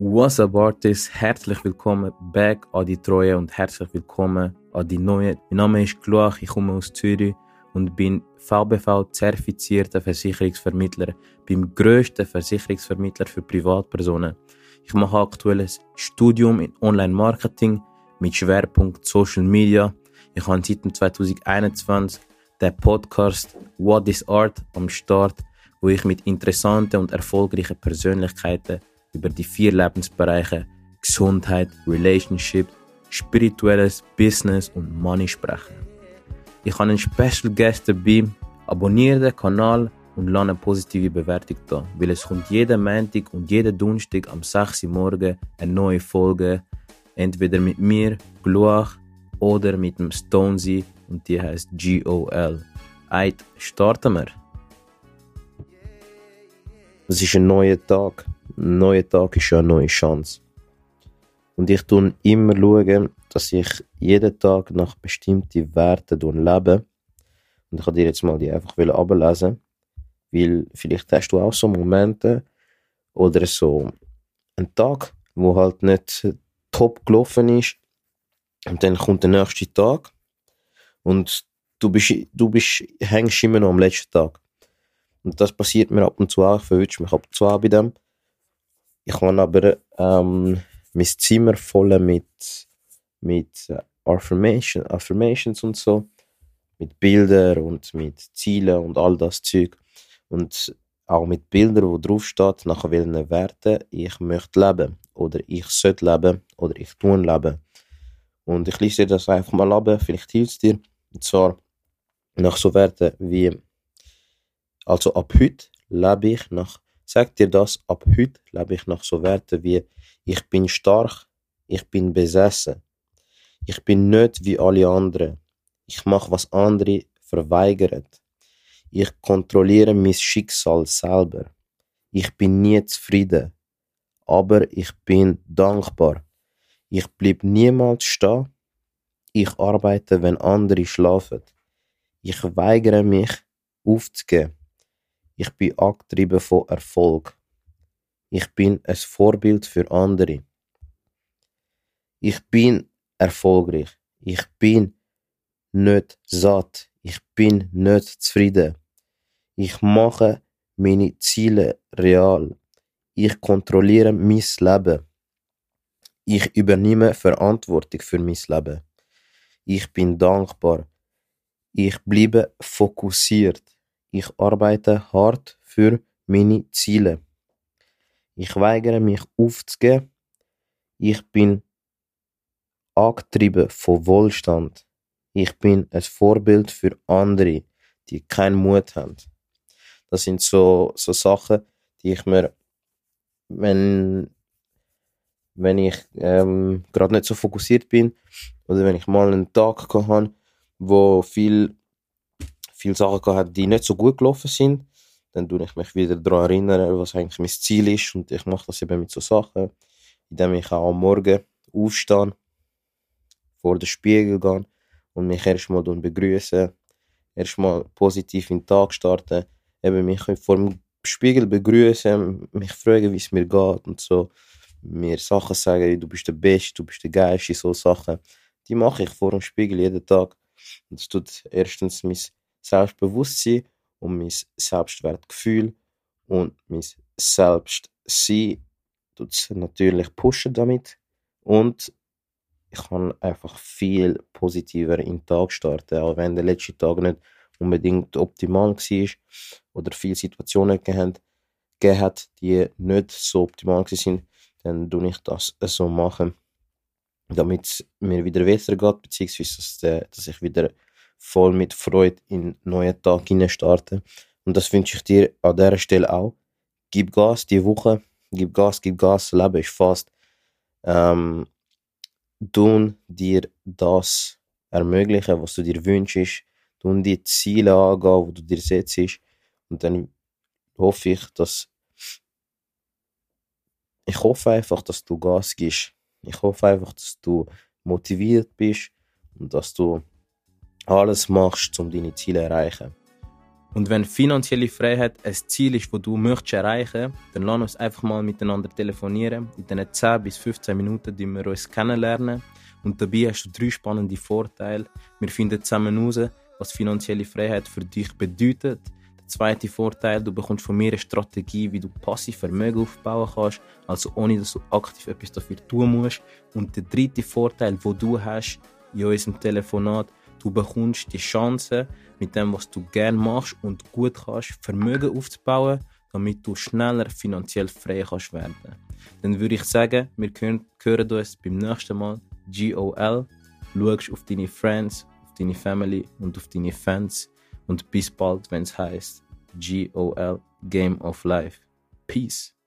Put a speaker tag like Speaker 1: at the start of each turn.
Speaker 1: What's up Artists? Herzlich willkommen back an die Treue und herzlich willkommen an die neue. Mein Name ist Kluach, ich komme aus Zürich und bin VBV-zertifizierter Versicherungsvermittler beim grössten Versicherungsvermittler für Privatpersonen. Ich mache aktuell ein Studium in Online-Marketing mit Schwerpunkt Social Media. Ich habe seit 2021 den Podcast What is Art am Start, wo ich mit interessanten und erfolgreichen Persönlichkeiten über die vier Lebensbereiche Gesundheit, Relationship, spirituelles, Business und Money sprechen. Ich habe einen Special Guest dabei. Abonniere den Kanal und lasse eine positive Bewertung da, weil es kommt jeden Montag und jeden Donnerstag am 6 Uhr morgen eine neue Folge, entweder mit mir, Gluach, oder mit dem Stonesy und die heißt GOL. Eit, starten wir! Es ist ein neuer Tag neuer Tag ist ja eine neue Chance. Und ich tue immer schauen, dass ich jeden Tag nach bestimmten Werten lebe. Und ich kann dir jetzt mal die einfach ablesen, weil vielleicht hast du auch so Momente oder so einen Tag, wo halt nicht top gelaufen ist und dann kommt der nächste Tag und du bist, du bist, hängst immer noch am letzten Tag. Und das passiert mir ab und zu auch, ich verwünsche mich ab und zu auch bei dem. Ich habe aber ähm, mein Zimmer voll mit, mit äh, Affirmation, Affirmations und so, mit Bildern und mit Zielen und all das Zeug. Und auch mit Bildern, wo drauf steht, nach welchen Werten ich möchte leben oder ich sollte leben oder ich tun leben. Und ich lese dir das einfach mal ab, vielleicht hilft es dir. Und zwar nach so Werten wie, also ab heute lebe ich nach Sag dir das, ab heute lebe ich nach so Werten wie ich bin stark, ich bin besessen, ich bin nicht wie alle anderen, ich mache was andere verweigern, ich kontrolliere mein Schicksal selber, ich bin nie zufrieden, aber ich bin dankbar, ich bleib niemals stehen, ich arbeite, wenn andere schlafen, ich weigere mich aufzugeben, ich bin angetrieben von Erfolg. Ich bin ein Vorbild für andere. Ich bin erfolgreich. Ich bin nicht satt. Ich bin nicht zufrieden. Ich mache meine Ziele real. Ich kontrolliere mein Leben. Ich übernehme Verantwortung für mein Leben. Ich bin dankbar. Ich bleibe fokussiert. Ich arbeite hart für meine Ziele. Ich weigere mich aufzugeben. Ich bin angetrieben von Wohlstand. Ich bin ein Vorbild für andere, die keinen Mut haben. Das sind so, so Sachen, die ich mir, wenn, wenn ich ähm, gerade nicht so fokussiert bin oder wenn ich mal einen Tag habe, wo viel viele Sachen gehabt, die nicht so gut gelaufen sind. Dann tue ich mich wieder daran erinnern, was eigentlich mein Ziel ist. Und ich mache das eben mit so Sachen, indem ich auch am Morgen aufstehe, vor den Spiegel gehe und mich erstmal begrüße, erstmal positiv in den Tag starten, eben mich vor dem Spiegel begrüßen, mich fragen, wie es mir geht und so, mir Sachen sagen, du bist der Beste, du bist der Geilste, so Sachen, die mache ich vor dem Spiegel jeden Tag. Und das tut erstens mein Selbstbewusstsein und mein Selbstwertgefühl. Und mein Selbstsein tut natürlich pushen damit. Und ich kann einfach viel positiver in den Tag starten, auch wenn der letzte Tag nicht unbedingt optimal war oder viele Situationen gegeben hat, die nicht so optimal sind, dann tue ich das so machen, damit es mir wieder besser geht, beziehungsweise dass, dass ich wieder voll mit Freude in den neuen Tag starten. Und das wünsche ich dir an dieser Stelle auch. Gib Gas die Woche, gib Gas, gib Gas, Leben ist fast. Ähm, tun dir das ermöglichen, was du dir wünschst, tun die Ziele angehen, die du dir setzt. Und dann hoffe ich, dass ich hoffe einfach, dass du Gas gibst. Ich hoffe einfach, dass du motiviert bist und dass du alles machst, um deine Ziele zu erreichen.
Speaker 2: Und wenn finanzielle Freiheit ein Ziel ist, das du möchtest erreichen dann lass uns einfach mal miteinander telefonieren. In diesen 10 bis 15 Minuten, die wir uns kennenlernen. Und dabei hast du drei spannende Vorteile. Wir finden zusammen heraus, was finanzielle Freiheit für dich bedeutet. Der zweite Vorteil, du bekommst von mir eine Strategie, wie du passiv Vermögen aufbauen kannst, also ohne dass du aktiv etwas dafür tun musst. Und der dritte Vorteil, wo du hast in unserem Telefonat, du bekommst die Chance, mit dem, was du gerne machst und gut kannst, Vermögen aufzubauen, damit du schneller finanziell frei kannst werden. Dann würde ich sagen, wir hören uns beim nächsten Mal. GOL. Schaust auf deine Friends, auf deine Family und auf deine Fans. Und bis bald, wenn es heißt GOL Game of Life. Peace.